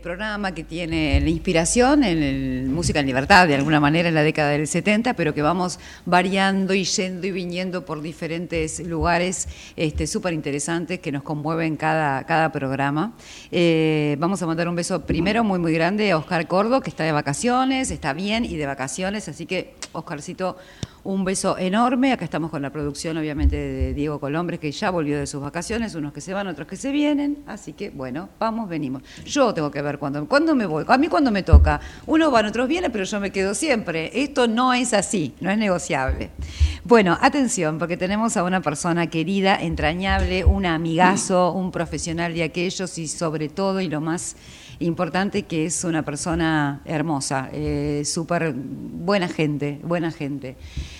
programa que tiene la inspiración en el Música en Libertad, de alguna manera en la década del 70, pero que vamos variando y yendo y viniendo por diferentes lugares este, súper interesantes que nos conmueven cada, cada programa. Eh, vamos a mandar un beso primero muy, muy grande a Oscar Cordo, que está de vacaciones, está bien y de vacaciones, así que Oscarcito un beso enorme. Acá estamos con la producción, obviamente, de Diego Colombres, que ya volvió de sus vacaciones, unos que se van, otros que se vienen. Así que, bueno, vamos, venimos. Yo tengo que ver cuándo, me voy, a mí cuándo me toca. Unos van, otros vienen, pero yo me quedo siempre. Esto no es así, no es negociable. Bueno, atención, porque tenemos a una persona querida, entrañable, un amigazo, un profesional de aquellos y sobre todo, y lo más importante que es una persona hermosa, eh, súper buena gente, buena gente.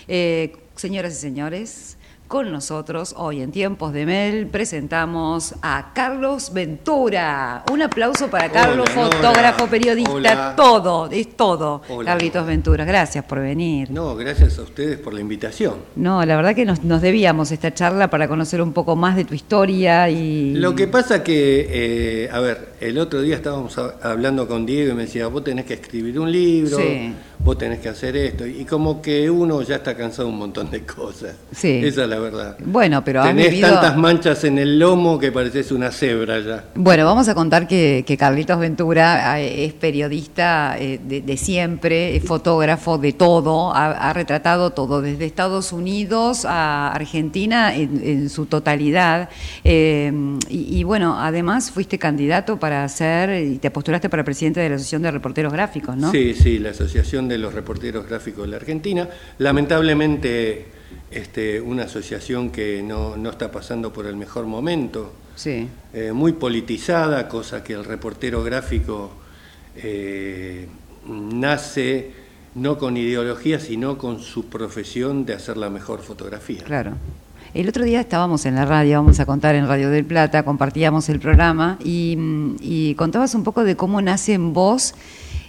Eh, señoras y señores, con nosotros hoy en Tiempos de Mel presentamos a Carlos Ventura. Un aplauso para Carlos, fotógrafo, periodista, todo, es todo. Carlitos Ventura, gracias por venir. No, gracias a ustedes por la invitación. No, la verdad que nos, debíamos esta charla para conocer un poco más de tu historia y... Lo que pasa que, eh, a ver, el otro día estábamos hablando con Diego y me decía, vos tenés que escribir un libro. Sí vos tenés que hacer esto. Y como que uno ya está cansado de un montón de cosas. Sí. Esa es la verdad. Bueno, pero Tenés tantas manchas en el lomo que pareces una cebra ya. Bueno, vamos a contar que, Carlitos Ventura eh, es periodista eh, de, siempre, es fotógrafo de todo, ha, retratado todo, desde Estados Unidos a Argentina en, su totalidad. Eh, y, bueno, además fuiste candidato para ser, y te postulaste para presidente de la Asociación de Reporteros Gráficos, ¿no? Sí, sí, la Asociación de los reporteros gráficos de la Argentina. Lamentablemente, este, una asociación que no, está pasando por el mejor momento, sí. Eh, muy politizada, cosa que el reportero gráfico eh, nace no con ideología, sino con su profesión de hacer la mejor fotografía. Claro. El otro día estábamos en la radio, vamos a contar en Radio del Plata, compartíamos el programa y, y contabas un poco de cómo nace en vos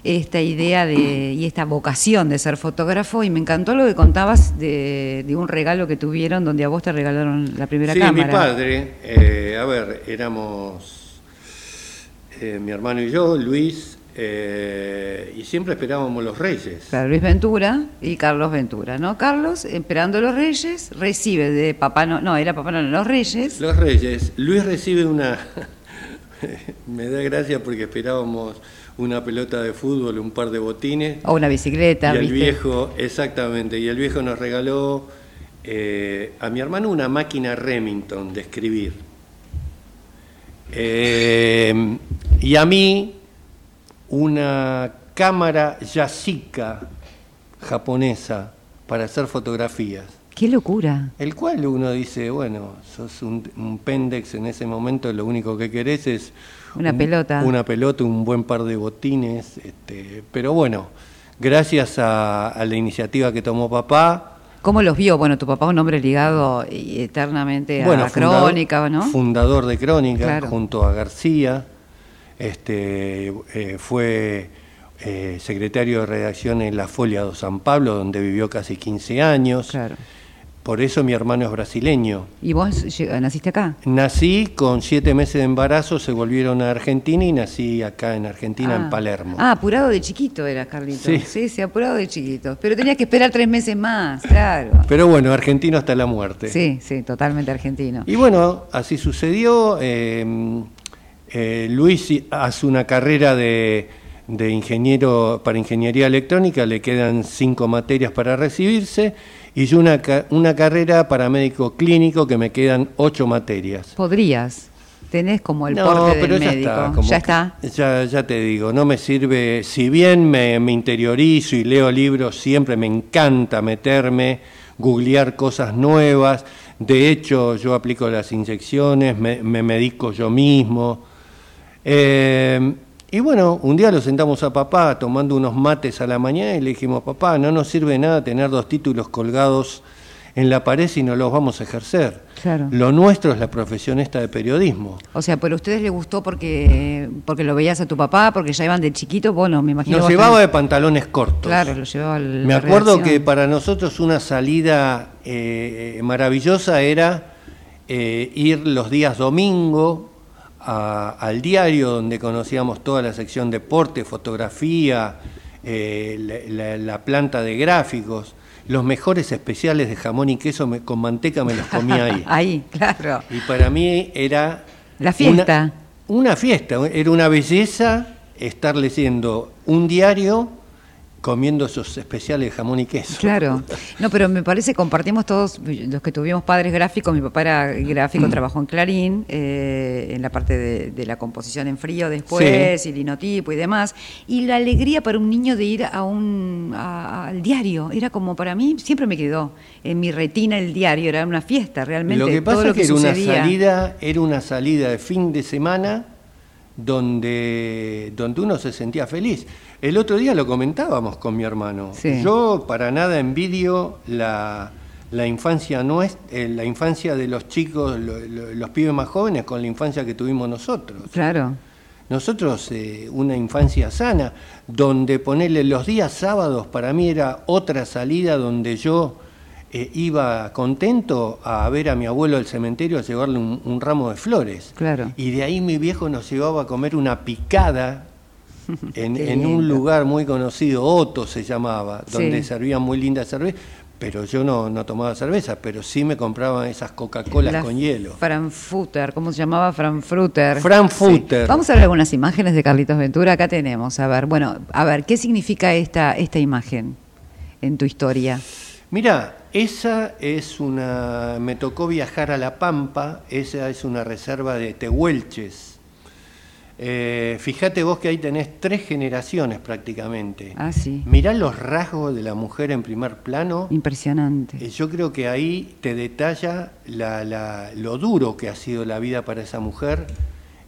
esta idea de, y esta vocación de ser fotógrafo y me encantó lo que contabas de, un regalo que tuvieron donde a vos te regalaron la primera cámara. Sí, mi padre, eh, a ver, éramos eh, mi hermano y yo, Luis, eh, y siempre esperábamos los reyes. Claro, Luis Ventura y Carlos Ventura, ¿no? Carlos, esperando los reyes, recibe de papá, no, no, era papá, no, los reyes. Los reyes. Luis recibe una, me da gracia porque esperábamos una pelota de fútbol, un par de botines. O una bicicleta. Y el viejo, exactamente, y el viejo nos regaló eh, a mi hermano una máquina Remington de escribir. Eh, y a mí una cámara Yashica japonesa para hacer fotografías. ¡Qué locura! El cual uno dice, bueno, sos un, un pendex en ese momento, lo único que querés es una pelota. Una pelota, un buen par de botines. Este, pero bueno, gracias a, la iniciativa que tomó papá. ¿Cómo los vio? Bueno, tu papá un hombre ligado eternamente a la Crónica, ¿no? Fundador de Crónica, junto a García. Este, eh, fue eh, secretario de redacción en la Folia de San Pablo, donde vivió casi 15 años. Claro. Por eso mi hermano es brasileño. ¿Y vos naciste acá? Nací con siete meses de embarazo, se volvieron a Argentina y nací acá en Argentina, en ah. Palermo. Ah, apurado de chiquito era, Carlito. Sí. sí, sí, apurado de chiquito. Pero tenías que esperar tres meses más, claro. Pero bueno, argentino hasta la muerte. Sí, sí, totalmente argentino. Y bueno, así sucedió. Eh, eh, Luis hace una carrera de, de ingeniero para ingeniería electrónica, le quedan cinco materias para recibirse y yo una, una carrera para médico clínico que me quedan ocho materias. Podrías. Tenés como el porte del médico. ya está. Ya, ya te digo, no me sirve. Si bien me, interiorizo y leo libros, siempre me encanta meterme, googlear cosas nuevas. De hecho, yo aplico las inyecciones, me, me medico yo mismo. Eh, y bueno, un día lo sentamos a papá tomando unos mates a la mañana y le dijimos, papá, no nos sirve nada tener dos títulos colgados en la pared si no los vamos a ejercer. Claro. Lo nuestro es la profesión esta de periodismo. O sea, pero a ustedes les gustó porque porque lo veías a tu papá, porque ya iban de chiquito, bueno, me imagino. Nos llevaba de pantalones cortos. Claro, lo llevaba al, Me acuerdo que para nosotros una salida eh, maravillosa era eh, ir los días domingo al diario donde conocíamos toda la sección deporte, fotografía, eh, la, planta de gráficos. Los mejores especiales de jamón y queso con manteca me los comía ahí. ahí, claro. Y para mí era... La fiesta. una fiesta, era una belleza estar leyendo un diario comiendo esos especiales de jamón y queso. Claro, no, pero me parece compartimos todos, los que tuvimos padres gráficos, mi papá era gráfico, mm. trabajó en Clarín, eh, en la parte de, la composición en frío después, y linotipo y demás, y la alegría para un niño de ir a un al diario, era como para mí, siempre me quedó en mi retina el diario, era una fiesta realmente. Lo que pasa es que, era una salida, era una salida de fin de semana donde, donde uno se sentía feliz. El otro día lo comentábamos con mi hermano. Yo para nada envidio la, la infancia nuestra, eh, la infancia de los chicos, los pibes más jóvenes con la infancia que tuvimos nosotros. Claro. Nosotros, eh, una infancia sana, donde ponerle los días sábados para mí era otra salida donde yo eh, iba contento a ver a mi abuelo al cementerio a llevarle un, ramo de flores. Claro. Y de ahí mi viejo nos llevaba a comer una picada en, un lugar muy conocido, Otto se llamaba, donde servían muy linda cerveza. Pero yo no, no tomaba cerveza, pero sí me compraban esas Coca-Colas con hielo. Frankfurter, ¿cómo se llamaba? Frankfurter. Frankfurter. Vamos a ver algunas imágenes de Carlitos Ventura. Acá tenemos, a ver, bueno, a ver, ¿qué significa esta, esta imagen en tu historia? Mira, esa es una. Me tocó viajar a La Pampa, esa es una reserva de tehuelches. Eh, fíjate vos que ahí tenés tres generaciones prácticamente. Ah, sí. Mirá los rasgos de la mujer en primer plano. Impresionante. Eh, yo creo que ahí te detalla lo duro que ha sido la vida para esa mujer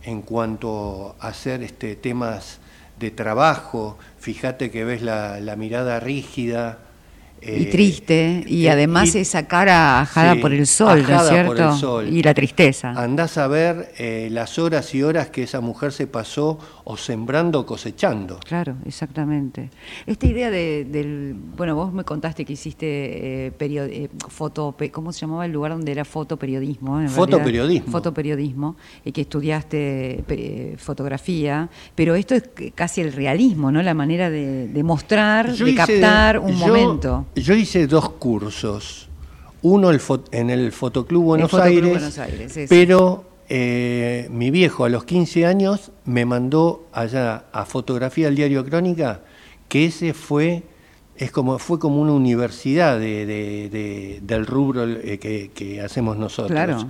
en cuanto a hacer este, temas de trabajo. Fíjate que ves la mirada rígida, y triste, y eh, además esa cara ajada por el sol, ¿no es cierto? Y la tristeza. Andás a ver eh, las horas y horas que esa mujer se pasó o sembrando o cosechando. Claro, exactamente. Esta idea de, del. Bueno, vos me contaste que hiciste eh, foto. ¿Cómo se llamaba el lugar donde era fotoperiodismo? fotoperiodismo. Fotoperiodismo, y que estudiaste fotografía, pero esto es casi el realismo, ¿no? La manera de, mostrar, de captar un momento. Yo hice dos cursos. Uno en el Fotoclub Buenos, Aires, pero eh, mi viejo a los 15 años me mandó allá a fotografía al diario Crónica, que ese fue es como fue como una universidad de, del rubro eh, que, hacemos nosotros.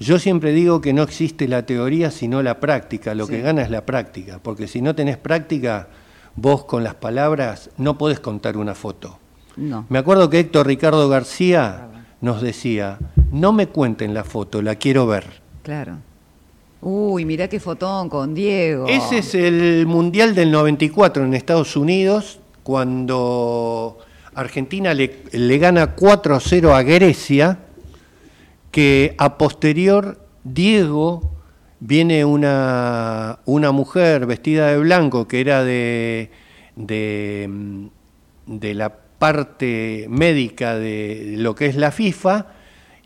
Yo siempre digo que no existe la teoría sino la práctica, lo que gana es la práctica, porque si no tenés práctica, vos con las palabras no podés contar una foto. Me acuerdo que Héctor Ricardo García nos decía, no me cuenten la foto, la quiero ver. Claro. Uy, mirá qué fotón con Diego. Ese es el Mundial del 94 en Estados Unidos, cuando Argentina le, le gana 4-0 a Grecia, que a posterior Diego viene una, una mujer vestida de blanco que era de, de, de la parte médica de lo que es la FIFA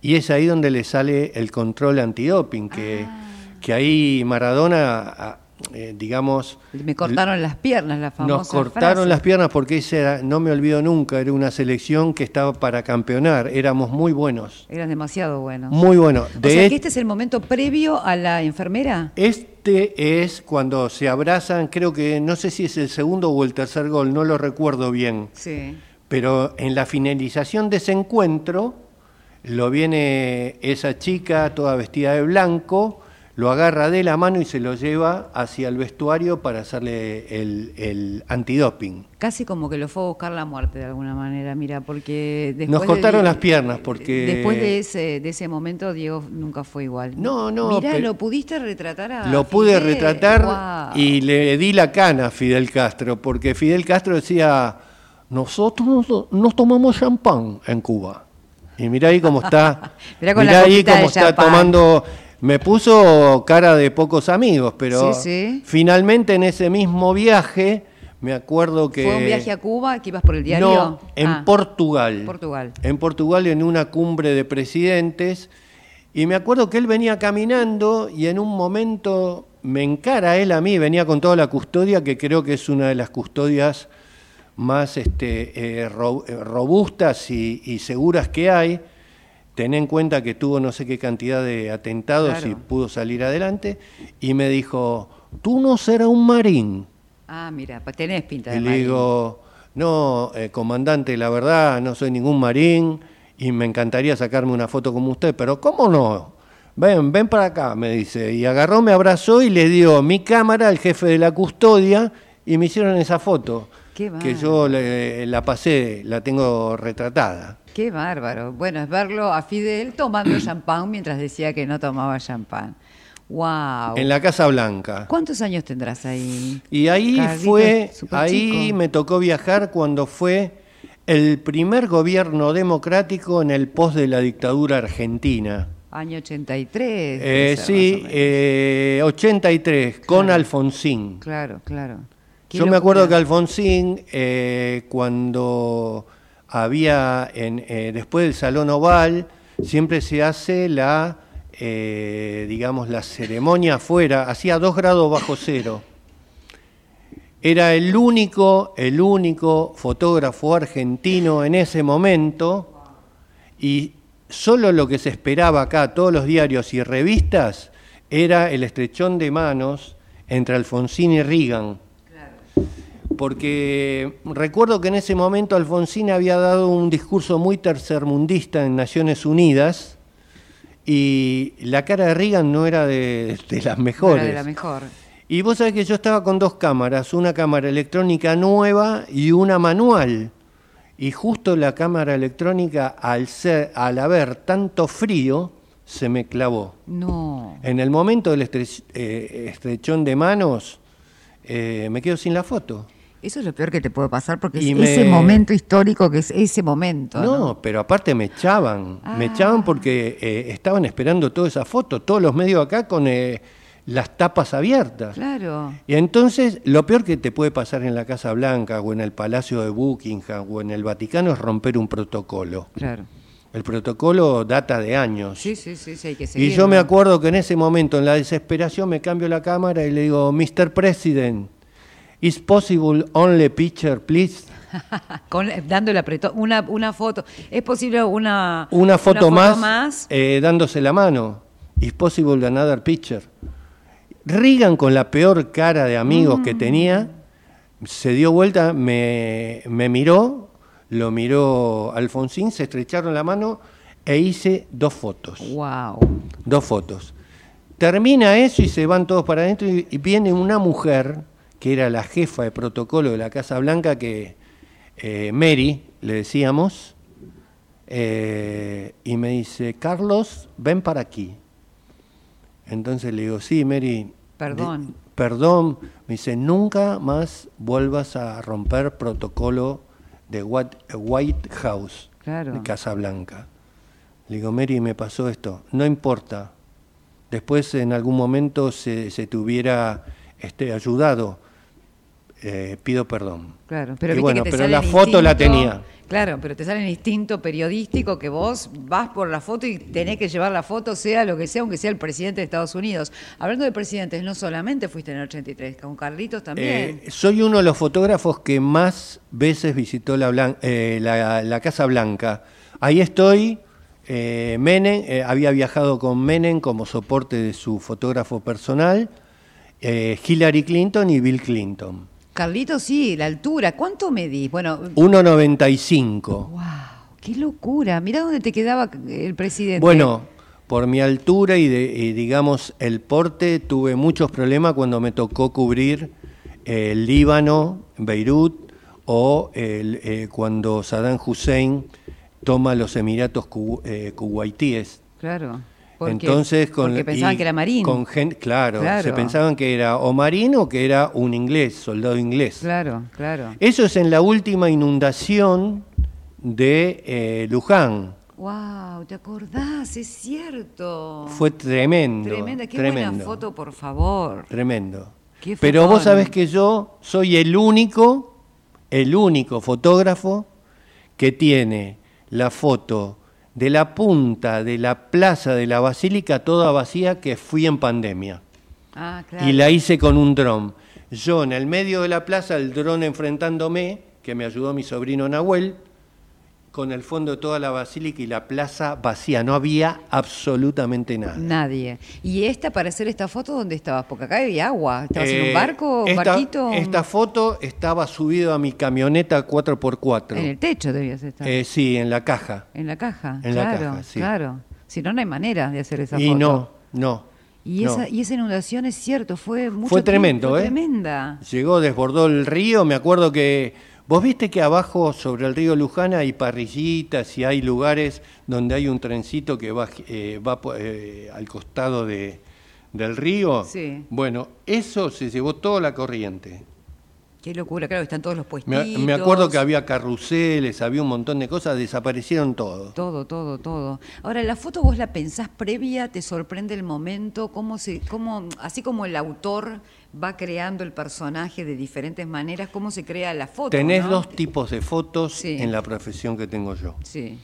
y es ahí donde le sale el control antidoping, que, ah. que ahí Maradona, ah, eh, digamos... Me cortaron las piernas, la famosa Nos cortaron las piernas porque ese no me olvido nunca, era una selección que estaba para campeonar, éramos muy buenos. Eran demasiado buenos. Muy buenos. De o sea que este es el momento previo a la enfermera. Este es cuando se abrazan, creo que no sé si es el segundo o el tercer gol, no lo recuerdo bien. Sí pero en la finalización de ese encuentro, lo viene esa chica toda vestida de blanco, lo agarra de la mano y se lo lleva hacia el vestuario para hacerle el, el antidoping. Casi como que lo fue a buscar la muerte de alguna manera, mira, porque después Nos cortaron las piernas porque... Después de ese, de ese momento Diego nunca fue igual. No, no. Mira, lo pudiste retratar a Lo pude retratar y le di la cana a Fidel Castro, porque Fidel Castro decía nosotros nos tomamos champán en Cuba. Y mira ahí cómo está, mira ahí cómo está tomando, me puso cara de pocos amigos, pero finalmente en ese mismo viaje, me acuerdo que... ¿Fue un viaje a Cuba que ibas por el diario? No, en ah. Portugal. Portugal. En Portugal, en una cumbre de presidentes, Y me acuerdo que él venía caminando y en un momento me encara él a mí, venía con toda la custodia, que creo que es una de las custodias más este, eh, eh, robustas y, seguras que hay. Ten en cuenta que tuvo no sé qué cantidad de atentados y pudo salir adelante. Y me dijo, tú no serás un marín. Ah, mira, pues tenés pinta de Y le digo, no, eh, comandante, la verdad, no soy ningún marín y me encantaría sacarme una foto como usted, pero ¿cómo no? Ven, ven para acá, me dice. Y agarró, me abrazó y le dio mi cámara al jefe de la custodia y me hicieron esa foto. Que yo la pasé, la tengo retratada. Qué bárbaro. Bueno, es verlo a Fidel tomando champán mientras decía que no tomaba champán. Wow. En la Casa Blanca. ¿Cuántos años tendrás ahí? Y ahí fue, ahí me tocó viajar cuando fue el primer gobierno democrático en el post de la dictadura argentina. Año 83. Eh, sí, 83, eh, con Alfonsín. Claro, claro. Yo me acuerdo que Alfonsín, eh, cuando había, en, después del Salón Oval, siempre se hace la eh, digamos, la ceremonia afuera, hacía dos grados bajo cero. Era el único, el único fotógrafo argentino en ese momento y solo lo que se esperaba acá, todos los diarios y revistas, era el estrechón de manos entre Alfonsín y Reagan. Porque recuerdo que en ese momento Alfonsín había dado un discurso muy tercermundista en Naciones Unidas, y la cara de Reagan no era de, las mejores. era de la mejor. Y vos sabés que yo estaba con dos cámaras, una cámara electrónica nueva y una manual. Y justo la cámara electrónica, al, ser, al haber tanto frío, se me clavó. No. En el momento del eh, estrechón de manos, eh, me quedo sin la foto. Eso es lo peor que te puede pasar porque es ese momento histórico que es ese momento. No, pero aparte me echaban, me ah. echaban porque eh, estaban esperando toda esa foto, todos los medios acá con eh, las tapas abiertas. Claro. Y entonces lo peor que te puede pasar en la Casa Blanca o en el Palacio de Buckingham o en el Vaticano es romper un protocolo. Claro. El protocolo data de años. Sí, sí, sí, sí hay que seguir. Y yo me acuerdo que en ese momento, en la desesperación, me cambio la cámara y le digo, Mr. President, Is possible only picture, please? Con, dándole una, una foto. ¿Es posible una, una, foto, más, eh, dándose la mano? Is possible another picture? Reagan, con la peor cara de amigos que mm. tenía, se dio vuelta, me, me miró, lo miró Alfonsín, se estrecharon la mano e hice dos fotos. ¡Wow! Dos fotos. Termina eso y se van todos para adentro y viene una mujer que era la jefa de protocolo de la Casa Blanca, que eh, Mary, le decíamos, eh, y me dice, Carlos, ven para aquí. Entonces le digo, sí, Mary. Perdón. perdón. Me dice, nunca más vuelvas a romper protocolo de White House, de Casa Blanca. Le digo, Mary, me pasó esto. No importa. Después en algún momento se, se te hubiera este, ayudado eh, pido perdón. Claro, pero, la foto la tenía. Claro, pero te sale el instinto periodístico que vos vas por la foto y tenés que llevar la foto, sea lo que sea, aunque sea el presidente de Estados Unidos. Hablando de presidentes, no solamente fuiste en el 83, con Carlitos también. Eh, soy uno de los fotógrafos que más veces visitó la, eh, la, Casa Blanca. Ahí estoy. Menem, había viajado con Menem como soporte de su fotógrafo personal, Hillary Clinton y Bill Clinton. Carlito, sí, la altura. ¿Cuánto medís? Bueno, 1,95. ¡Wow! ¡Qué locura! Mira dónde te quedaba el presidente. Bueno, por mi altura y, digamos el porte, tuve muchos problemas cuando me tocó cubrir el Líbano, Beirut, o eh, cuando Saddam Hussein toma los Emiratos eh, kuwaitíes. Claro. Entonces, con, porque pensaban que era marín. Con claro, se pensaban que era o marín o que era un inglés, soldado inglés. Claro, claro. Eso es en la última inundación de eh, Luján. ¡Wow! ¿Te acordás? Es cierto. Fue tremendo. Tremenda. Qué buena foto, por favor. Tremendo. Pero vos sabés que yo soy el único, el único fotógrafo que tiene la foto de la punta de la plaza de la Basílica toda vacía que fui en pandemia. Ah, claro. Y la hice con un dron. Yo en el medio de la plaza, el dron enfrentándome, que me ayudó mi sobrino Nahuel, con el fondo de toda la basílica y la plaza vacía, no había absolutamente nada. Nadie. ¿Y esta, para hacer esta foto, dónde estabas? Porque acá había agua. ¿Estabas en Eh, un barco, un esta, barquito? Esta foto estaba subido a mi camioneta 4x4. En el techo debías estar. Eh, sí, en la caja. en la caja. en la claro, caja, sí. claro. Si no, no hay manera de hacer esa Y foto. no, no. Y, no. esa, y esa inundación es cierto, fue mucho Fue tremendo, ¿eh? Tremenda. Llegó, desbordó el río, me acuerdo que... Vos viste que abajo sobre el río Luján hay parrillitas y hay lugares donde hay un trencito que va, eh, va eh, al costado de, del río. Sí. Bueno, eso se llevó toda la corriente. Qué locura, claro, están todos los puestitos. Me, me acuerdo que había carruseles, había un montón de cosas, desaparecieron todos. Todo, todo, todo. Ahora, la foto vos la pensás previa, te sorprende el momento, cómo se, cómo, así como el autor va creando el personaje de diferentes maneras, cómo se crea la foto. Tenés ¿no? dos tipos de fotos Sí. en la profesión que tengo yo. Sí,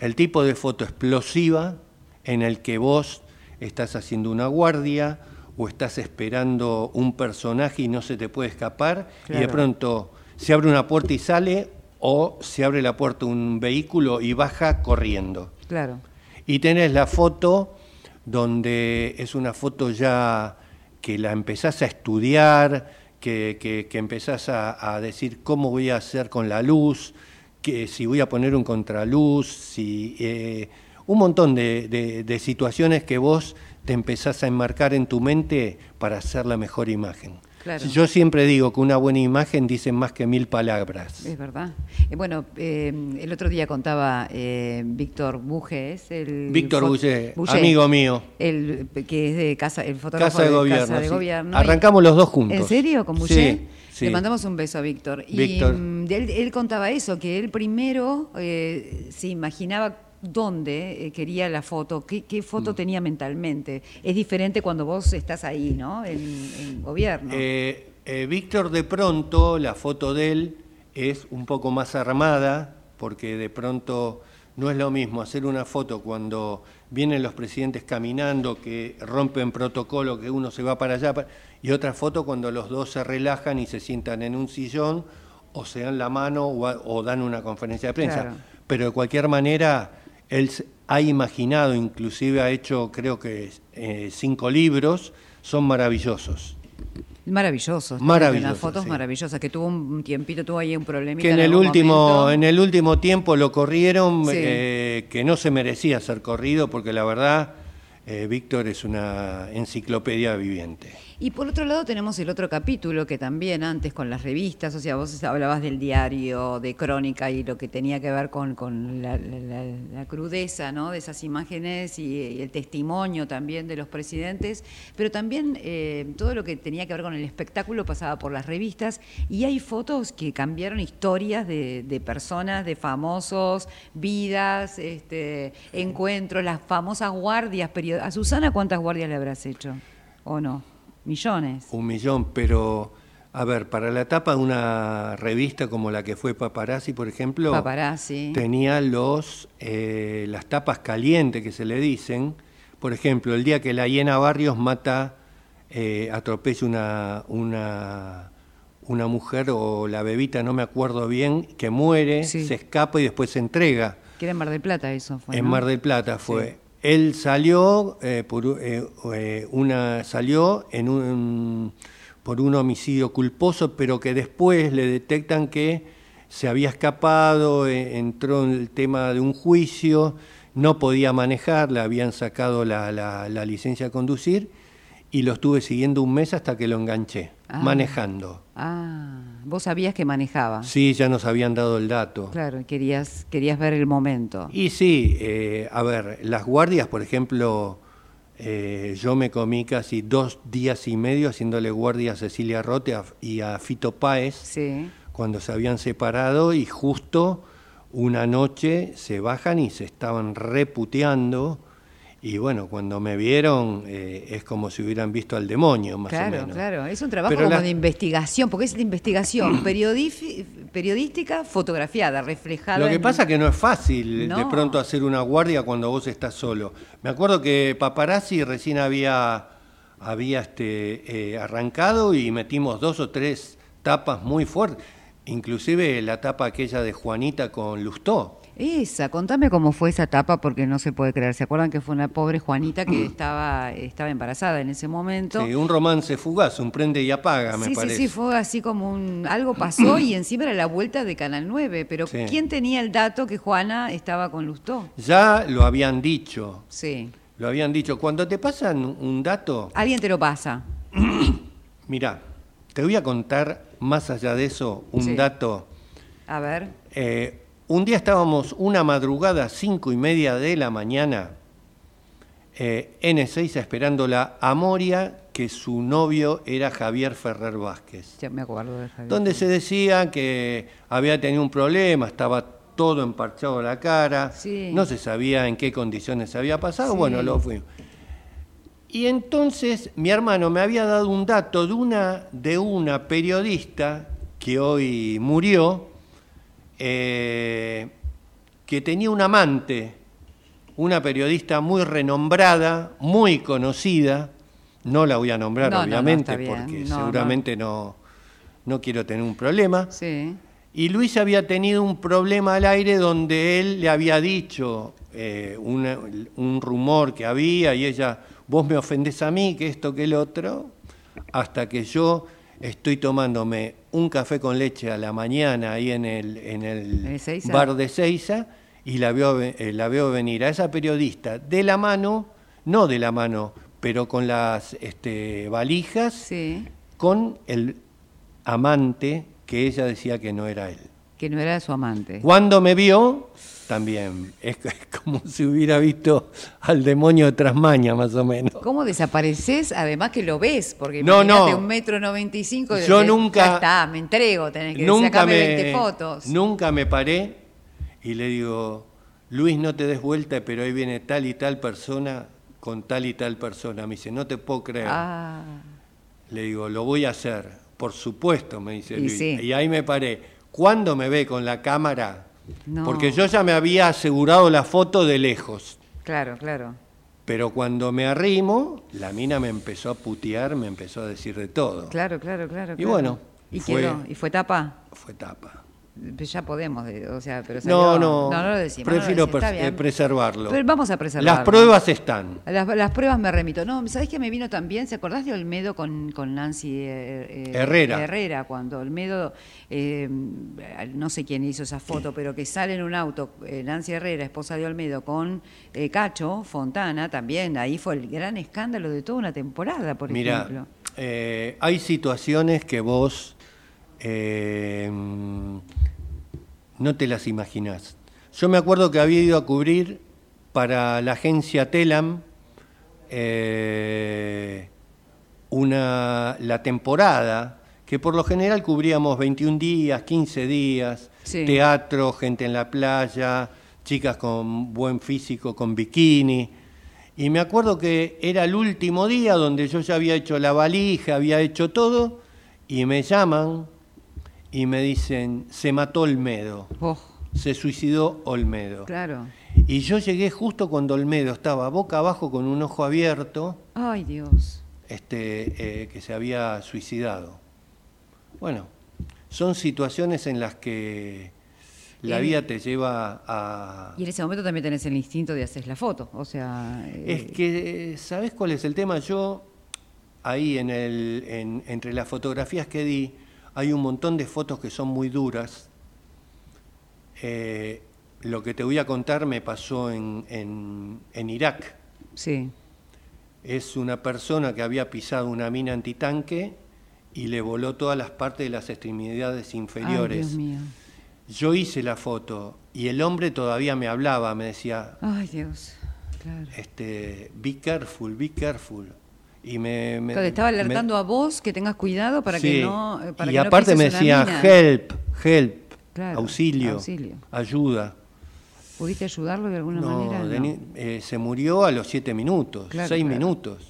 El tipo de foto explosiva, en el que vos estás haciendo una guardia o estás esperando un personaje y no se te puede escapar, y de pronto se abre una puerta y sale, o se abre la puerta un vehículo y baja corriendo. claro. Y tenés la foto donde es una foto ya que la empezás a estudiar, que, que- empezás a, a decir cómo voy a hacer con la luz, que si voy a poner un contraluz, si, eh, un montón de, de- de situaciones que vos te empezás a enmarcar en tu mente para hacer la mejor imagen. Claro. Yo siempre digo que una buena imagen dice más que mil palabras. Es verdad. Eh, bueno, eh, el otro día contaba eh, Víctor Buges, el Víctor Bulle, amigo mío. el que es de casa, el fotógrafo Casa de Gobierno. Casa de sí. Gobierno. Arrancamos los dos juntos. ¿En serio? ¿Con Bulle? Sí, sí. Le mandamos un beso a Víctor. Y Víctor. mm, él, él contaba eso, que él primero eh, se imaginaba dónde eh, quería la foto, qué, qué Mm. foto tenía mentalmente. Es diferente cuando vos estás ahí, ¿no? En, en gobierno. Eh, eh, Víctor de pronto, la foto de él es un poco más armada, porque de pronto no es lo mismo hacer una foto cuando vienen los presidentes caminando, que rompen protocolo, que uno se va para allá, y otra foto cuando los dos se relajan y se sientan en un sillón, o se dan la mano o, dan una conferencia de prensa. Claro. Pero de cualquier manera, él ha imaginado, inclusive ha hecho creo que eh, cinco libros, son maravillosos. Maravilloso. Maravilloso, Las fotos sí. maravillosas, que tuvo un tiempito, tuvo ahí un problemita. que en el último momento. en el último tiempo lo corrieron Sí. eh, que no se merecía ser corrido porque la verdad eh, Víctor es una enciclopedia viviente Y por otro lado tenemos el otro capítulo que también antes con las revistas, o sea, vos hablabas del diario, de crónica y lo que tenía que ver con, la, crudeza ¿no? de esas imágenes y, el testimonio también de los presidentes, pero también eh, todo lo que tenía que ver con el espectáculo pasaba por las revistas y hay fotos que cambiaron historias de, de personas, de famosos, vidas, este, encuentros, las famosas guardias. ¿A Susana cuántas guardias le habrás hecho? ¿O no? Millones. un millón pero a ver para la tapa de una revista como la que fue Paparazzi por ejemplo Paparazzi. tenía los eh, las tapas calientes que se le dicen por ejemplo el día que la hiena Barrios mata eh, atropella una una una mujer o la bebita no me acuerdo bien que muere Sí. se escapa y después se entrega Que era en Mar del Plata eso fue. en ¿no? Mar del Plata fue. Él salió eh, por eh, eh, una salió en un por un homicidio culposo, pero que después le detectan que se había escapado, eh, entró en el tema de un juicio, no podía manejar, le habían sacado la, la- la licencia de conducir y lo estuve siguiendo un mes hasta que lo enganché, Ah. manejando. Ah, vos sabías que manejaba. Sí, ya nos habían dado el dato. Claro, querías, querías ver el momento. Y sí, eh, a ver, las guardias, por ejemplo, eh, yo me comí casi dos días y medio haciéndole guardia a Cecilia Rote y a Fito Páez Sí. cuando se habían separado y justo una noche se bajan y se estaban reputeando Y bueno, cuando me vieron eh, es como si hubieran visto al demonio, más claro, o menos. Claro, es un trabajo Pero como la- de investigación, porque es de investigación periodística fotografiada, reflejada. Lo que en- pasa es que no es fácil de pronto hacer una guardia cuando vos estás solo. Me acuerdo que Paparazzi recién había, había este, eh, arrancado y metimos dos o tres tapas muy fuertes. Inclusive la tapa aquella de Juanita con Lustó. Esa, contame cómo fue esa etapa, porque no se puede creer. ¿Se acuerdan que fue una pobre Juanita que estaba, estaba embarazada en ese momento? Sí, un romance fugaz, un prende y apaga, me sí, parece. sí, sí, fue así como un... Algo pasó y encima era la vuelta de Canal 9, pero Sí. ¿quién tenía el dato que Juana estaba con Lustó? Ya lo habían dicho, Sí. lo habían dicho. Cuando te pasan un dato, Alguien te lo pasa. mira, te voy a contar más allá de eso un Sí. dato. A ver. Eh, un día estábamos una madrugada, cinco y media de la mañana, eh, en Ezeiza esperándola a Moria, que su novio era Javier Ferrer Vázquez. Ya me acuerdo de Javier. donde se decía que había tenido un problema, estaba todo emparchado la cara, Sí. no se sabía en qué condiciones había pasado, Sí. bueno, lo fuimos. Y entonces mi hermano me había dado un dato de una, de una periodista que hoy murió, eh, que tenía un amante, una periodista muy renombrada, muy conocida, no la voy a nombrar No, no, no, obviamente porque seguramente no, no quiero tener un problema. Sí. Y Luis había tenido un problema al aire donde él le había dicho eh, una- un rumor que había y ella, vos me ofendés a mí, que esto, que el otro, hasta que yo estoy tomándome un café con leche a la mañana ahí en el, en el bar de Seiza y la veo, ve- eh, la veo venir a esa periodista de la mano, no de la mano, pero con las este, valijas Sí. con el amante que ella decía que no era él. Que no era su amante. Cuando me vio, también es, como si hubiera visto al demonio de Trasmaña, más o menos. ¿Cómo desapareces? Además que lo ves, porque No, no. un metro noventa y cinco. Yo nunca- Ya está, me entrego, tenés que Nunca sacame me, 20 fotos. nunca me paré y le digo, Luis, no te des vuelta, pero ahí viene tal y tal persona con tal y tal persona. Me dice, no te puedo creer. Ah, Le digo, lo voy a hacer. Por supuesto, me dice Y Luis. sí. Y ahí me paré. ¿Cuándo me ve con la cámara? No. Porque yo ya me había asegurado la foto de lejos. claro, claro. Pero cuando me arrimo, la mina me empezó a putear, me empezó a decir de todo. Claro, claro, claro. Y claro. bueno, ¿Y fue- quedó? ¿Y fue tapa? Fue tapa. Pues Ya podemos, o sea, pero No, salió- no, no, no lo decimos. no lo prefiero decimos, eh, preservarlo. Pero vamos a preservarlo. Las pruebas están. Las, las pruebas me remito. No, ¿sabés qué me vino también? ¿Se acordás de Olmedo con, con Nancy eh, eh, Herrera. Herrera, cuando Olmedo, eh, no sé quién hizo esa foto, pero que sale en un auto, Nancy Herrera, esposa de Olmedo, con Cacho Fontana, también ahí fue el gran escándalo de toda una temporada, por Mira, ejemplo. hay situaciones que vos eh, no te las imaginás. Yo me acuerdo que había ido a cubrir para la agencia Telam eh, una, la temporada, que por lo general cubríamos 21 días, 15 días, Sí. teatro, gente en la playa, chicas con buen físico, con bikini. Y me acuerdo que era el último día donde yo ya había hecho la valija, había hecho todo, y me llaman y me dicen, se mató Olmedo, Oh, se suicidó Olmedo. claro. Y yo llegué justo cuando Olmedo estaba boca abajo con un ojo abierto, Ay, Dios. este, eh, que se había suicidado. Bueno, son situaciones en las que la vida te lleva a... Y en ese momento también tenés el instinto de hacer la foto, o sea... Es eh, que, ¿sabes cuál es el tema? Yo, ahí en el, en- entre las fotografías que di, hay un montón de fotos que son muy duras. Eh, lo que te voy a contar me pasó en, en, en Irak. Sí, Es una persona que había pisado una mina antitanque y le voló todas las partes de las extremidades inferiores. Ay, Dios mío. Yo hice la foto y el hombre todavía me hablaba, me decía, Ay, Dios. Claro. este, be careful, be careful. Y me, me- Claro, te estaba me- alertando a vos que tengas cuidado para Sí. que no. eh, Para y que no aparte me decía, help, help, Claro, auxilio, auxilio. ayuda. ¿Pudiste ayudarlo de alguna manera? No, se murió a los siete minutos, seis minutos.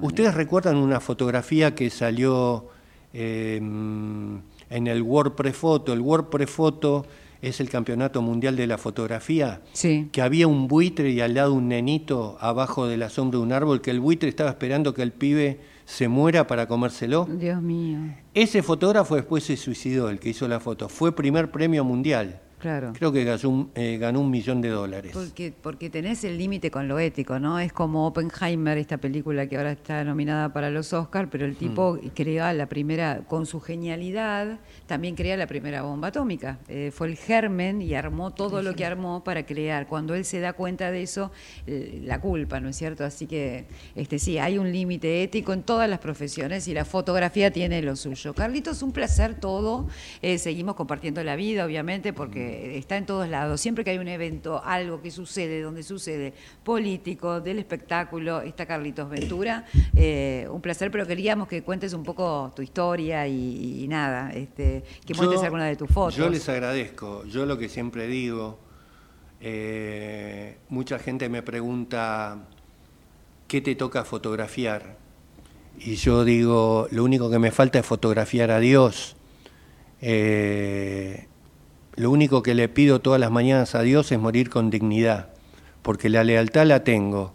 ¿Ustedes recuerdan una fotografía que salió em, en el World Prefoto? El World Prefoto es el Campeonato Mundial de la Fotografía, sí. que había un buitre y al lado un nenito abajo de la sombra de un árbol, que el buitre estaba esperando que el pibe se muera para comérselo. Dios mío. Ese fotógrafo después se suicidó, el que hizo la foto. Fue primer premio mundial. Claro. Creo que ganó un, eh, ganó un millón de dólares. Porque, porque tenés el límite con lo ético, ¿no? Es como Oppenheimer, esta película que ahora está nominada para los Oscars, pero el tipo mm. crea la primera, con su genialidad, también crea la primera bomba atómica. Eh, fue el germen y armó todo lo que armó para crear. Cuando él se da cuenta de eso, eh, la culpa, ¿no es cierto? Así que este sí, hay un límite ético en todas las profesiones y la fotografía tiene lo suyo. Carlitos, un placer todo. seguimos compartiendo la vida, obviamente, porque está en todos lados. Siempre que hay un evento, algo que sucede, donde sucede político, del espectáculo, está Carlitos Ventura. Eh, un placer, pero queríamos que cuentes un poco tu historia y, nada, este, que muestres alguna de tus fotos. Yo les agradezco. Yo lo que siempre digo, eh, mucha gente me pregunta, ¿qué te toca fotografiar? Y yo digo, lo único que me falta es fotografiar a Dios. Eh, lo único que le pido todas las mañanas a Dios es morir con dignidad, porque la lealtad la tengo.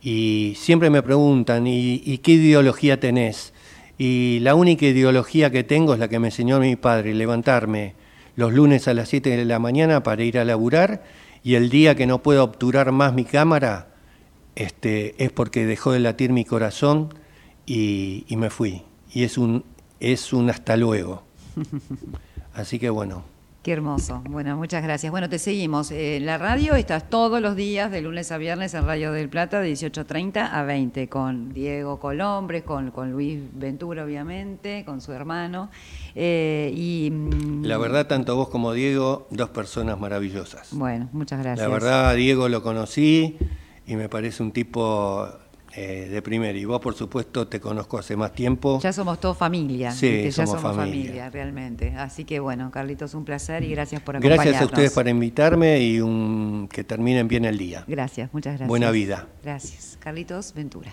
Y siempre me preguntan, ¿y, qué ideología tenés? Y la única ideología que tengo es la que me enseñó mi padre, levantarme los lunes a las 7 de la mañana para ir a laburar y el día que no puedo obturar más mi cámara este, es porque dejó de latir mi corazón y, y me fui. Y es un, es un hasta luego. Así que bueno. Qué hermoso. Bueno, muchas gracias. Bueno, te seguimos. En la radio estás todos los días, de lunes a viernes, en Radio del Plata, de 18.30 a 20, con Diego Colombres, con, con Luis Ventura, obviamente, con su hermano. Eh, y, mm, la verdad, tanto vos como Diego, dos personas maravillosas. Bueno, muchas gracias. La verdad, Diego lo conocí y me parece un tipo eh, de primera. Y vos, por supuesto, te conozco hace más tiempo. Ya somos todos familia. Sí, ya somos, familia. realmente. Así que bueno, Carlitos, un placer y gracias por acompañarnos. Gracias a ustedes por invitarme y un, que terminen bien el día. Gracias, muchas gracias. Buena vida. Gracias. Carlitos Ventura.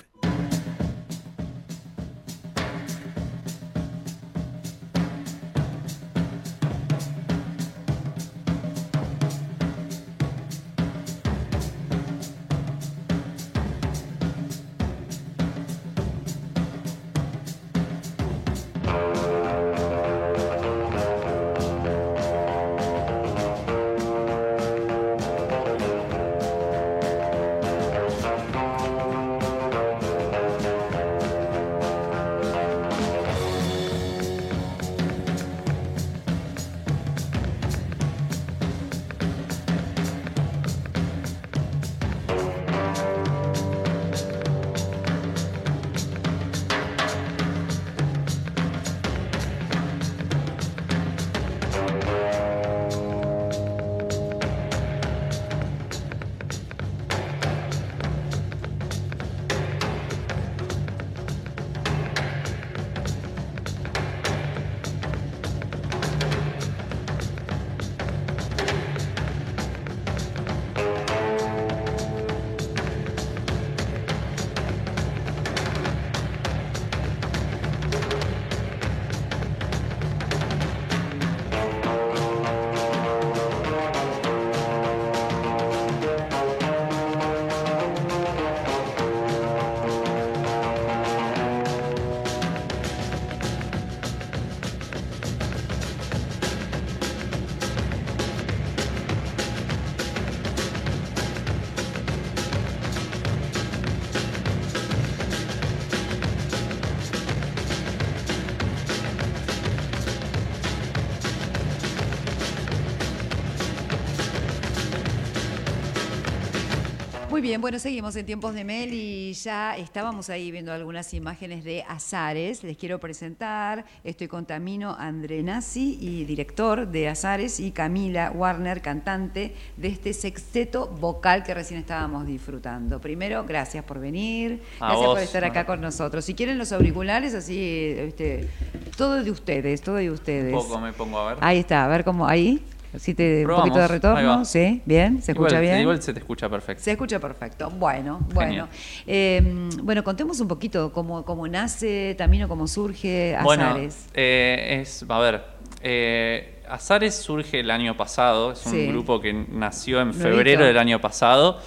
Muy bien, bueno, seguimos en tiempos de Mel y ya estábamos ahí viendo algunas imágenes de Azares. Les quiero presentar, estoy con Tamino Andrenazzi y director de Azares y Camila Warner, cantante de este sexteto vocal que recién estábamos disfrutando. Primero, gracias por venir, gracias por estar acá con nosotros. Si quieren los auriculares, así, este, todo de ustedes, todo de ustedes. Un poco me pongo a ver. Ahí está, a ver cómo, ahí. Si te un poquito de retorno, sí, bien, se escucha bien. Igual se te escucha perfecto. Se escucha perfecto. Bueno, bueno. Eh, bueno, contemos un poquito cómo, cómo nace, también cómo surge Azares. Bueno, eh, es, a ver, eh, Azares surge el año pasado, es un grupo que nació en febrero del año pasado.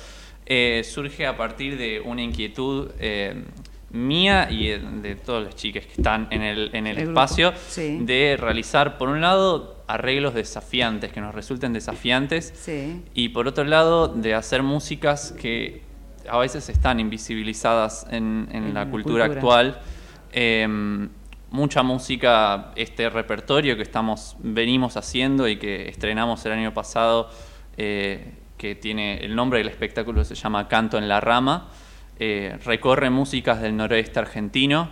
surge a partir de una inquietud mía y de todas las chicas que están en el, en el, espacio, de realizar, por un lado, arreglos desafiantes, que nos resulten desafiantes, y por otro lado, de hacer músicas que a veces están invisibilizadas en, la cultura, actual. Em, mucha música, este repertorio que estamos, venimos haciendo y que estrenamos el año pasado, eh, que tiene el nombre del espectáculo se llama Canto en la Rama, eh, recorre músicas del noroeste argentino,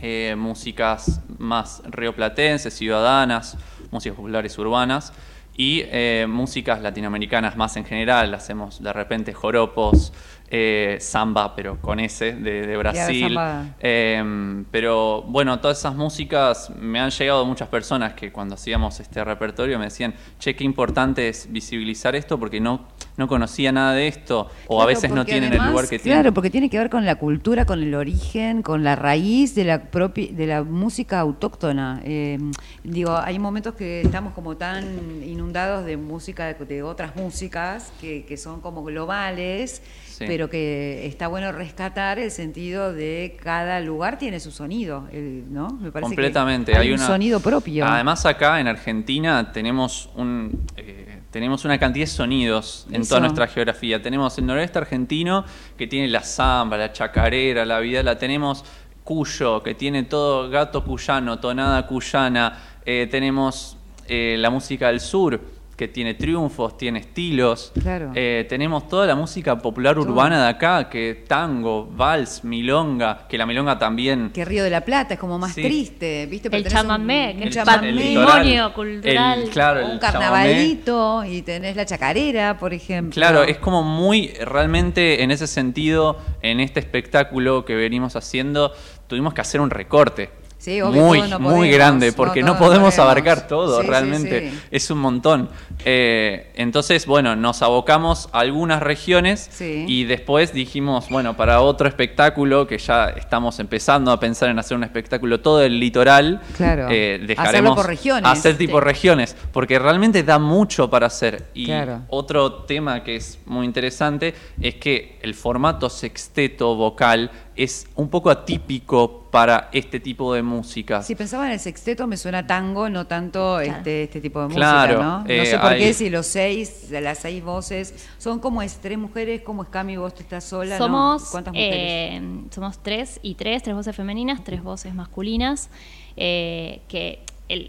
eh, músicas más rioplatenses, ciudadanas, músicas populares urbanas y eh, músicas latinoamericanas más en general. Hacemos de repente joropos, eh, samba, pero con ese, de, Brasil. Em, pero bueno, todas esas músicas me han llegado muchas personas que cuando hacíamos este repertorio me decían, che, qué importante es visibilizar esto porque no, no conocía nada de esto o a veces no tienen el lugar que tienen. Claro, porque tiene que ver con la cultura, con el origen, con la raíz de la, propia, de la música autóctona. Em, digo, hay momentos que estamos como tan inundados de música, de, otras músicas que, que son como globales pero que está bueno rescatar el sentido de cada lugar tiene su sonido, ¿no? Me parece Completamente, hay, un sonido propio. Además acá en Argentina tenemos un eh, tenemos una cantidad de sonidos en toda nuestra geografía. Tenemos el noroeste argentino que tiene la samba, la chacarera, la vida, la tenemos Cuyo, que tiene todo gato cuyano, tonada cuyana, eh, tenemos eh, la música del sur que tiene triunfos, tiene estilos. Eh, tenemos toda la música popular urbana de acá, que tango, vals, milonga, que la milonga también. Que Río de la Plata es como más triste, ¿viste? el chamamé, el, patrimonio cultural. claro, un carnavalito y tenés la chacarera, por ejemplo. Claro, es como muy, realmente en ese sentido, en este espectáculo que venimos haciendo, tuvimos que hacer un recorte muy, muy grande, porque no, podemos abarcar todo, realmente. es un montón. Eh, entonces, bueno, nos abocamos a algunas regiones y después dijimos, bueno, para otro espectáculo, que ya estamos empezando a pensar en hacer un espectáculo todo el litoral, eh, dejaremos por regiones. hacer tipo regiones, porque realmente da mucho para hacer. Y otro tema que es muy interesante es que el formato sexteto vocal es un poco atípico para este tipo de música. Si pensaba en el sexteto me suena tango, no tanto este, este tipo de música, ¿no? No sé eh, por qué si los seis, las seis voces, son como es, tres mujeres, como es Cami, vos estás sola, somos, ¿Cuántas mujeres? Eh, somos tres y tres, tres voces femeninas, tres voces masculinas, eh, que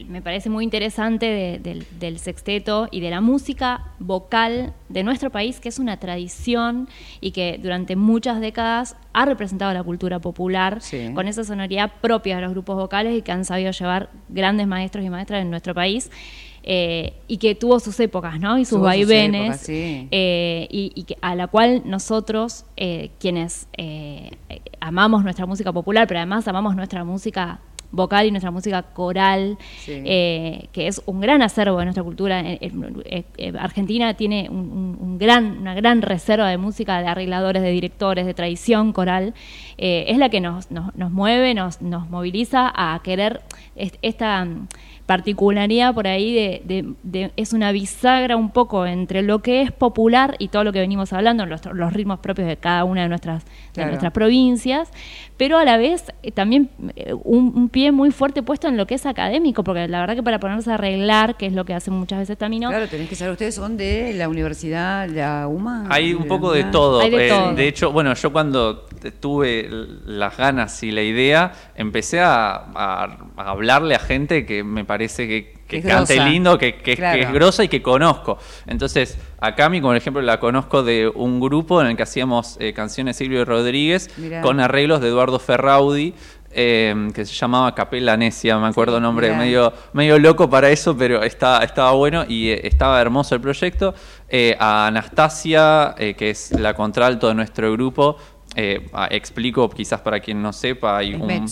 me parece muy interesante del sexteto y de la música vocal de nuestro país, que es una tradición y que durante muchas décadas ha representado la cultura popular con esa sonoridad propia de los grupos vocales y que han sabido llevar grandes maestros y maestras en nuestro país. Eh, y que tuvo sus épocas, ¿no? Y sus vaivenes, eh, y, a la cual nosotros, eh, quienes amamos nuestra música popular, pero además amamos nuestra música vocal y nuestra música coral, eh, que es un gran acervo de nuestra cultura. Eh, eh, Argentina tiene un, gran, una gran reserva de música, de arregladores, de directores, de tradición coral. es la que nos, nos, mueve, nos, nos moviliza a querer esta particularidad por ahí de, es una bisagra un poco entre lo que es popular y todo lo que venimos hablando, los, los ritmos propios de cada una de nuestras, de nuestras provincias, pero a la vez eh, también eh, un, pie muy fuerte puesto en lo que es académico, porque la verdad que para ponerse a arreglar, que es lo que hacen muchas veces también... Claro, tenés que saber, ustedes son de la universidad, la UMA. Hay un poco de todo. de, eh, de hecho, bueno, yo cuando tuve las ganas y la idea, empecé a, a hablarle a gente que me parece que que, cante lindo, que, que, es grosa y que conozco. Entonces, a Cami, por ejemplo, la conozco de un grupo en el que hacíamos eh, canciones Silvio Rodríguez con arreglos de Eduardo Ferraudi. Eh, que se llamaba Capella Necia, me acuerdo nombre medio, medio loco para eso, pero está, estaba bueno y eh, estaba hermoso el proyecto. a Anastasia, que es la contralto de nuestro grupo, explico quizás para quien no sepa, hay un...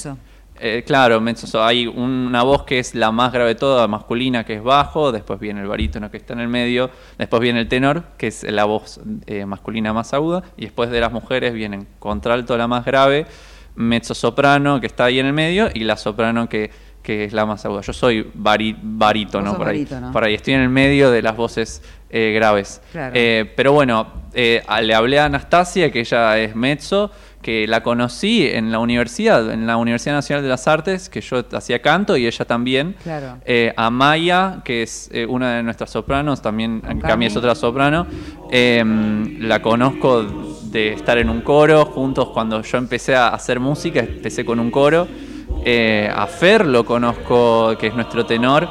Eh, claro, hay una voz que es la más grave de todas, masculina, que es bajo, después viene el barítono que está en el medio, después viene el tenor, que es la voz eh, masculina más aguda, y después de las mujeres vienen contralto, la más grave, mezzo soprano, que está ahí en el medio, y la soprano, que, que es la más aguda. Yo soy barítono, por ahí, por ahí, estoy en el medio de las voces eh, graves. pero bueno, le hablé a Anastasia, que ella es mezzo, que la conocí en la universidad, en la Universidad Nacional de las Artes, que yo hacía canto y ella también. Claro. Eh, a Maya, que es eh, una de nuestras sopranos, también Cami es otra soprano. Em, la conozco de estar en un coro juntos cuando yo empecé a hacer música, empecé con un coro. Eh, a Fer lo conozco, que es nuestro tenor.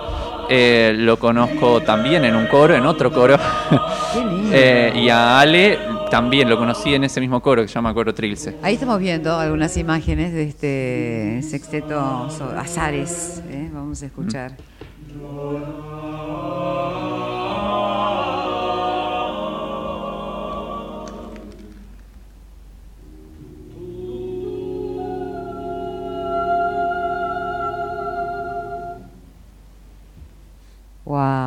lo conozco también en un coro, en otro coro. y a Ale también lo conocí en ese mismo coro que se llama Coro Trilce. Ahí estamos viendo algunas imágenes de este sexteto Azares. ¿eh? Vamos a escuchar.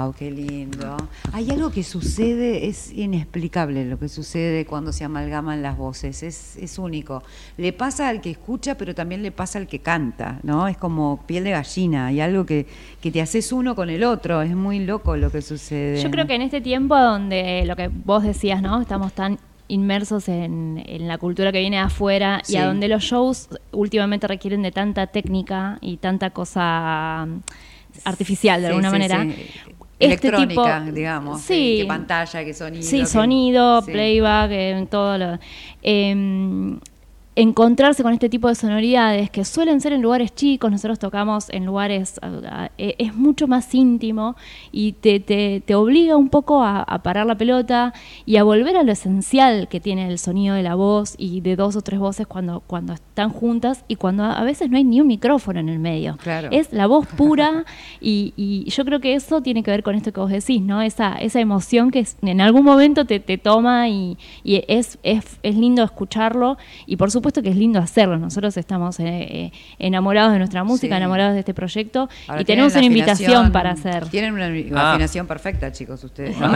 Wow, qué lindo. Hay algo que sucede, es inexplicable lo que sucede cuando se amalgaman las voces, es, es único. Le pasa al que escucha, pero también le pasa al que canta, ¿no? Es como piel de gallina, hay algo que, que te haces uno con el otro, es muy loco lo que sucede. Yo creo que en este tiempo donde lo que vos decías, ¿no? Estamos tan inmersos en, la cultura que viene de afuera y a donde los shows últimamente requieren de tanta técnica y tanta cosa artificial de alguna manera. Este Electrónica, digamos. Sí. Que pantalla, que sonido. Sí, sonido, playback, en todo lo. Eh, encontrarse con este tipo de sonoridades que suelen ser en lugares chicos, nosotros tocamos en lugares, e, es mucho más íntimo y te, te, obliga un poco a, parar la pelota y a volver a lo esencial que tiene el sonido de la voz y de dos o tres voces cuando, cuando están juntas y cuando a veces no hay ni un micrófono en el medio. Es la voz pura y, y, yo creo que eso tiene que ver con esto que vos decís, ¿no? Esa, esa emoción que en algún momento te, te toma y, y es, es, es lindo escucharlo y por supuesto supuesto que es lindo hacerlo. Nosotros estamos eh, eh, enamorados de nuestra música, enamorados de este proyecto y tenemos una invitación para hacer. Tienen una ah. afinación perfecta, chicos, ustedes. ¿no?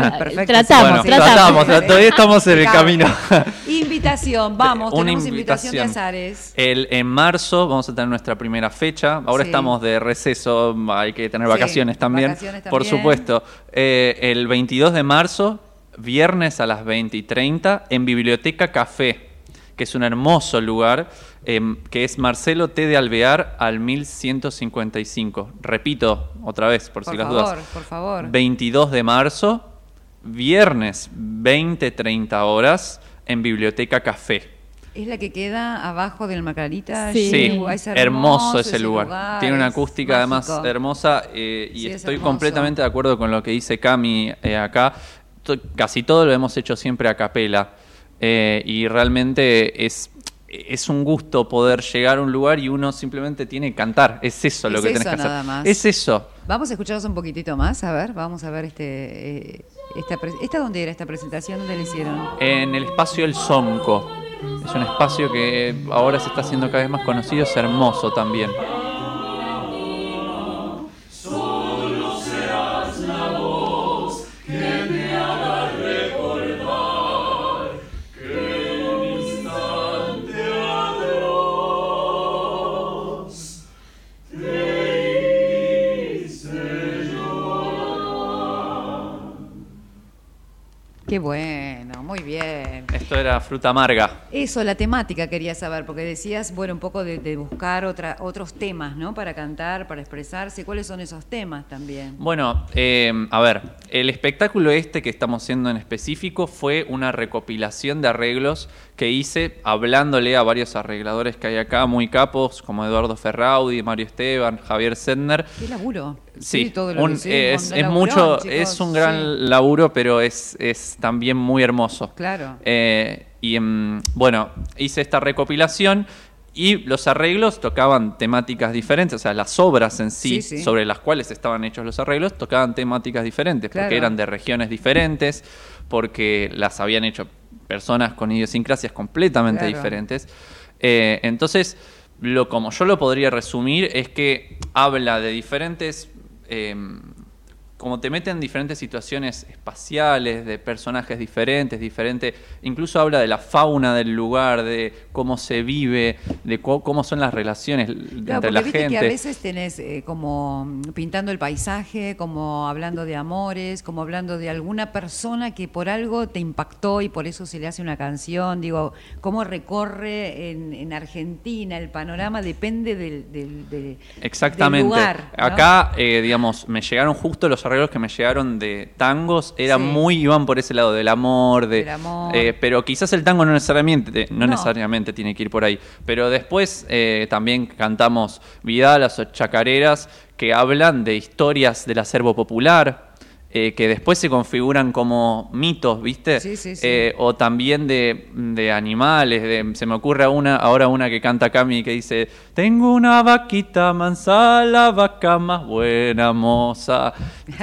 Tratamos, tratamos. todavía estamos en el camino. invitación, vamos, tenemos invitación, de Azares. El, en marzo vamos a tener nuestra primera fecha. Ahora estamos de receso, hay que tener vacaciones, también, por supuesto. Eh, el 22 de marzo, viernes a las 20 y 30, en Biblioteca Café que es un hermoso lugar, em, que es Marcelo T. de Alvear al 1155. Repito otra vez, por, si las dudas. Por favor, 22 de marzo, viernes, 20-30 horas, en Biblioteca Café. ¿Es la que queda abajo del Macarita? Sí, hermoso, ese lugar. Tiene una acústica además hermosa eh, y estoy completamente de acuerdo con lo que dice Cami eh, acá. casi todo lo hemos hecho siempre a capela. Eh, y realmente es, es un gusto poder llegar a un lugar y uno simplemente tiene que cantar. Es eso lo que tenés que hacer. Más. Es eso. Vamos a escucharlos un poquitito más, a ver, vamos a ver este eh, esta, esta dónde era esta presentación, dónde la hicieron. En el espacio El Sonco. Es un espacio que ahora se está haciendo cada vez más conocido, es hermoso también. Qué bueno, muy bien. Esto era fruta amarga. Eso, la temática quería saber, porque decías, bueno, un poco de, buscar otra, otros temas, ¿no? Para cantar, para expresarse. ¿Cuáles son esos temas también? Bueno, eh, a ver, el espectáculo este que estamos haciendo en específico fue una recopilación de arreglos que hice hablándole a varios arregladores que hay acá, muy capos, como Eduardo Ferraudi, Mario Esteban, Javier Sedner. ¿Qué laburo? Sí, todo lo es, es mucho, es un gran laburo, pero es, es también muy hermoso. Claro. Eh, y em, bueno, hice esta recopilación y los arreglos tocaban temáticas diferentes, o sea, las obras en sí, sobre las cuales estaban hechos los arreglos, tocaban temáticas diferentes, porque eran de regiones diferentes, porque las habían hecho personas con idiosincrasias completamente diferentes. Eh, entonces, lo como yo lo podría resumir es que habla de diferentes eh, como te meten en diferentes situaciones espaciales, de personajes diferentes, diferentes, incluso habla de la fauna del lugar, de cómo se vive, de cómo son las relaciones entre la gente. Que a veces tenés eh, como pintando el paisaje, como hablando de amores, como hablando de alguna persona que por algo te impactó y por eso se le hace una canción. Digo, cómo recorre en, Argentina el panorama depende del, del, Exactamente. lugar. Acá, eh, digamos, me llegaron justo los arreglos que me llegaron de tangos eran muy, iban por ese lado del amor, de, eh, pero quizás el tango no necesariamente, no, necesariamente tiene que ir por ahí. Pero después eh, también cantamos vidalas o chacareras que hablan de historias del acervo popular, eh, que después se configuran como mitos, ¿viste? Sí, sí, eh, o también de, animales. De, se me ocurre una, ahora una que canta Cami que dice: Tengo una vaquita mansa, la vaca más buena, moza.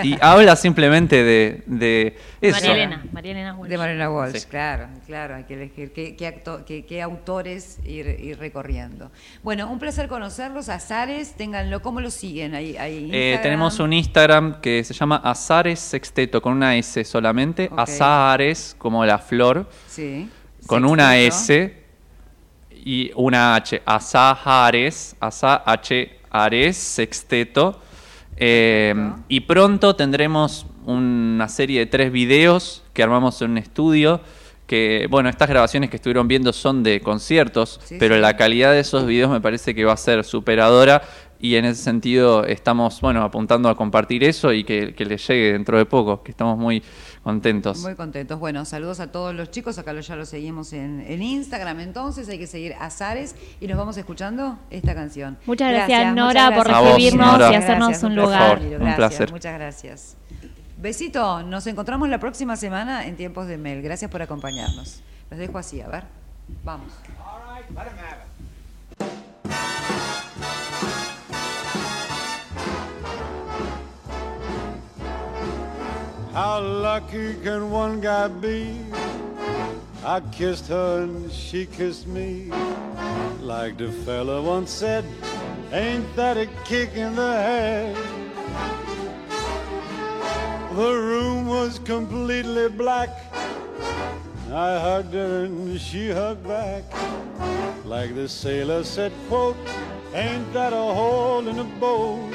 Y habla simplemente de, de eso. María Elena, María Elena Walsh. De María Walsh, claro, claro. Hay que elegir qué, qué, autores ir, recorriendo. Bueno, un placer conocerlos. Azares, ténganlo. ¿Cómo lo siguen? Ahí, ahí eh, tenemos un Instagram que se llama Azares Sexteto con una S solamente, Azahares como la flor, con una S y una H, Azahares, Asa H Ares Sexteto. Eh, y pronto tendremos una serie de tres videos que armamos en un estudio que, bueno, estas grabaciones que estuvieron viendo son de conciertos, pero la calidad de esos videos me parece que va a ser superadora y en ese sentido estamos, bueno, apuntando a compartir eso y que, que les llegue dentro de poco, que estamos muy contentos. Muy contentos. Bueno, saludos a todos los chicos, acá ya lo seguimos en, Instagram, entonces hay que seguir a Zares y nos vamos escuchando esta canción. Muchas gracias, Nora, por recibirnos y hacernos un lugar. un placer. Muchas gracias. Besito, nos encontramos la próxima semana en Tiempos de Mel. Gracias por acompañarnos. Los dejo así, a ver. Vamos. How lucky can one guy be? I kissed her and she kissed me. Like the fella once said, ain't that a kick in the head? The room was completely black. I hugged her and she hugged back. Like the sailor said, quote, ain't that a hole in a boat?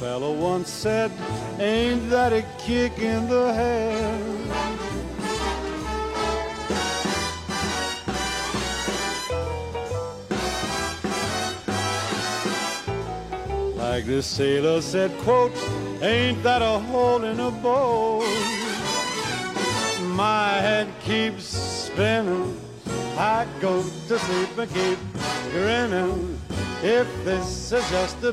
Fellow once said, ain't that a kick in the head? Like the sailor said, quote, ain't that a hole in a boat? My head keeps spinning, I go to sleep and keep grinning. If this is just the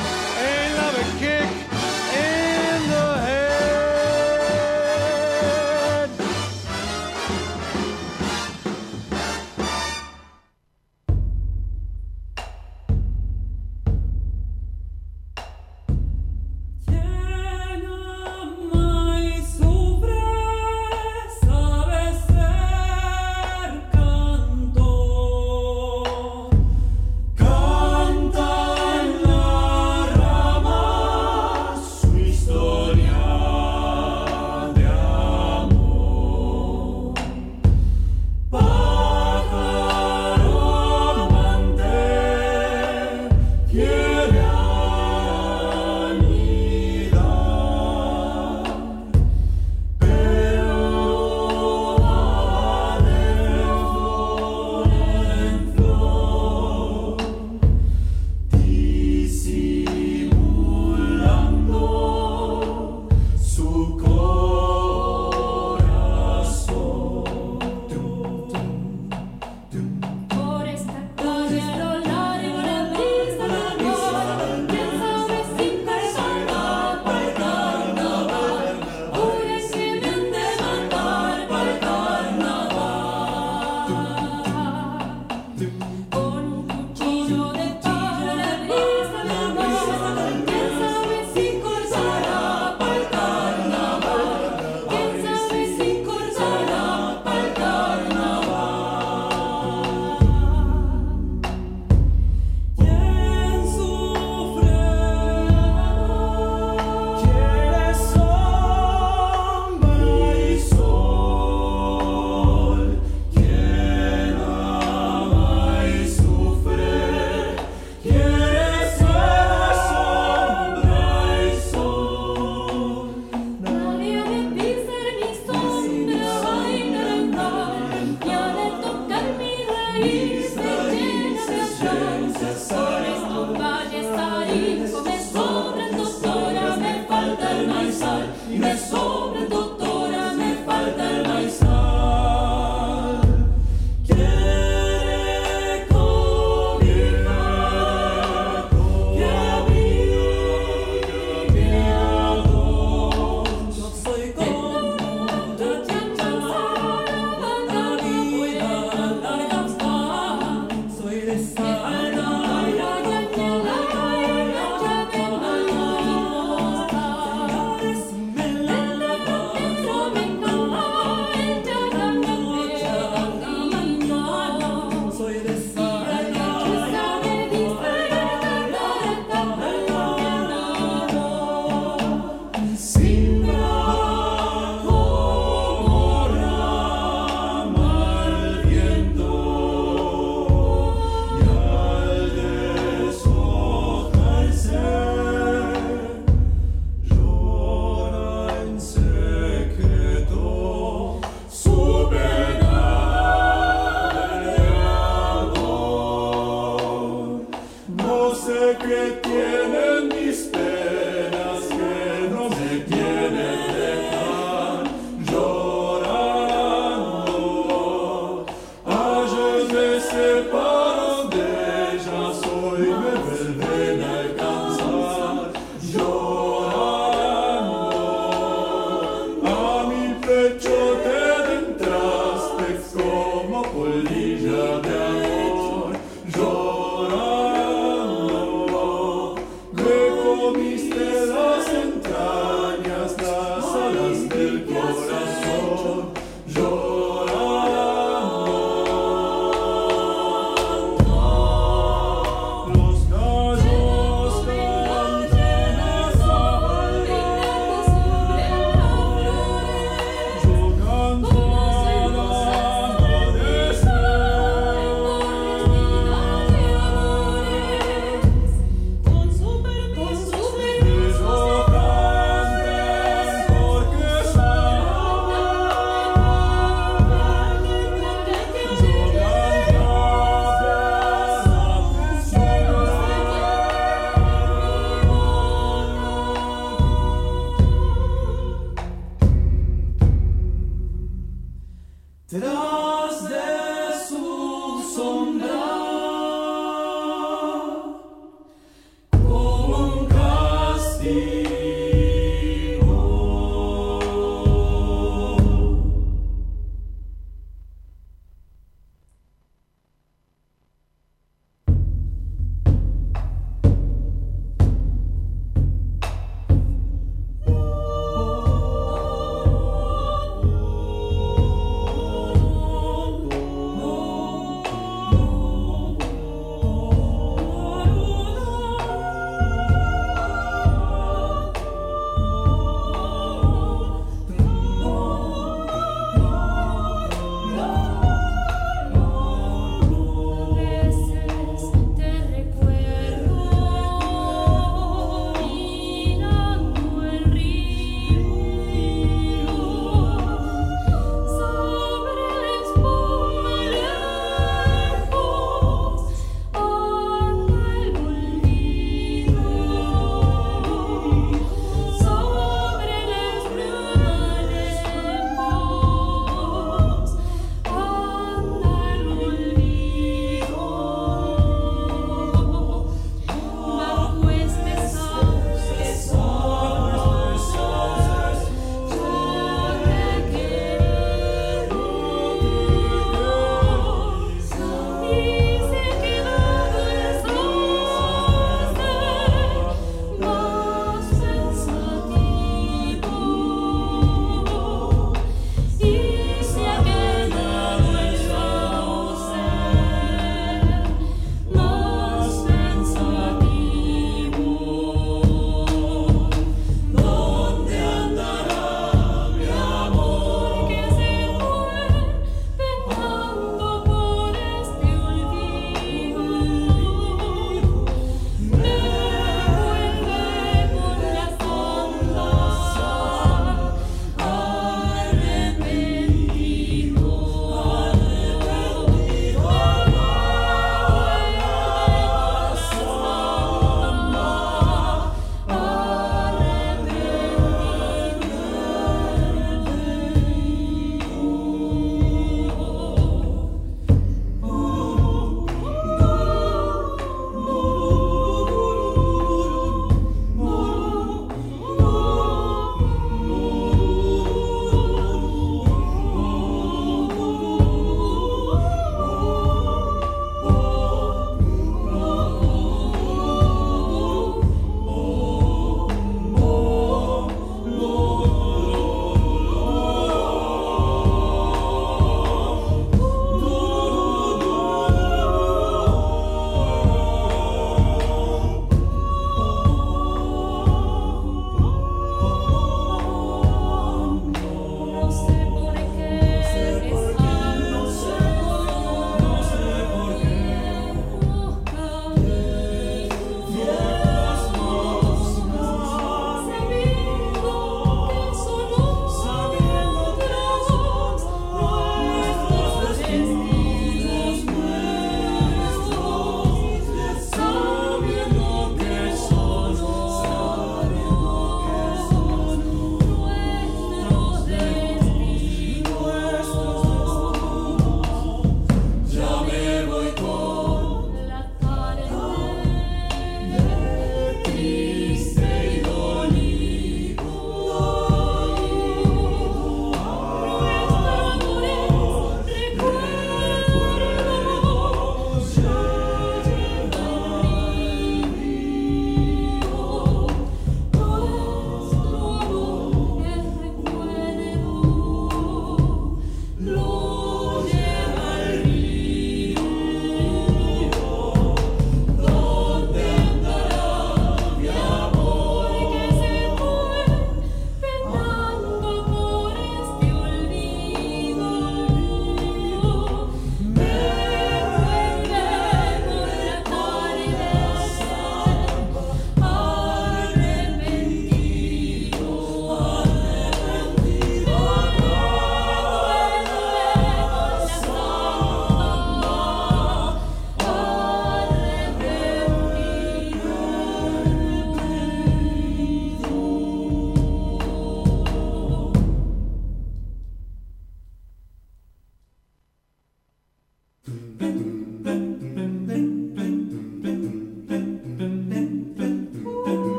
another kick.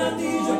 Latillo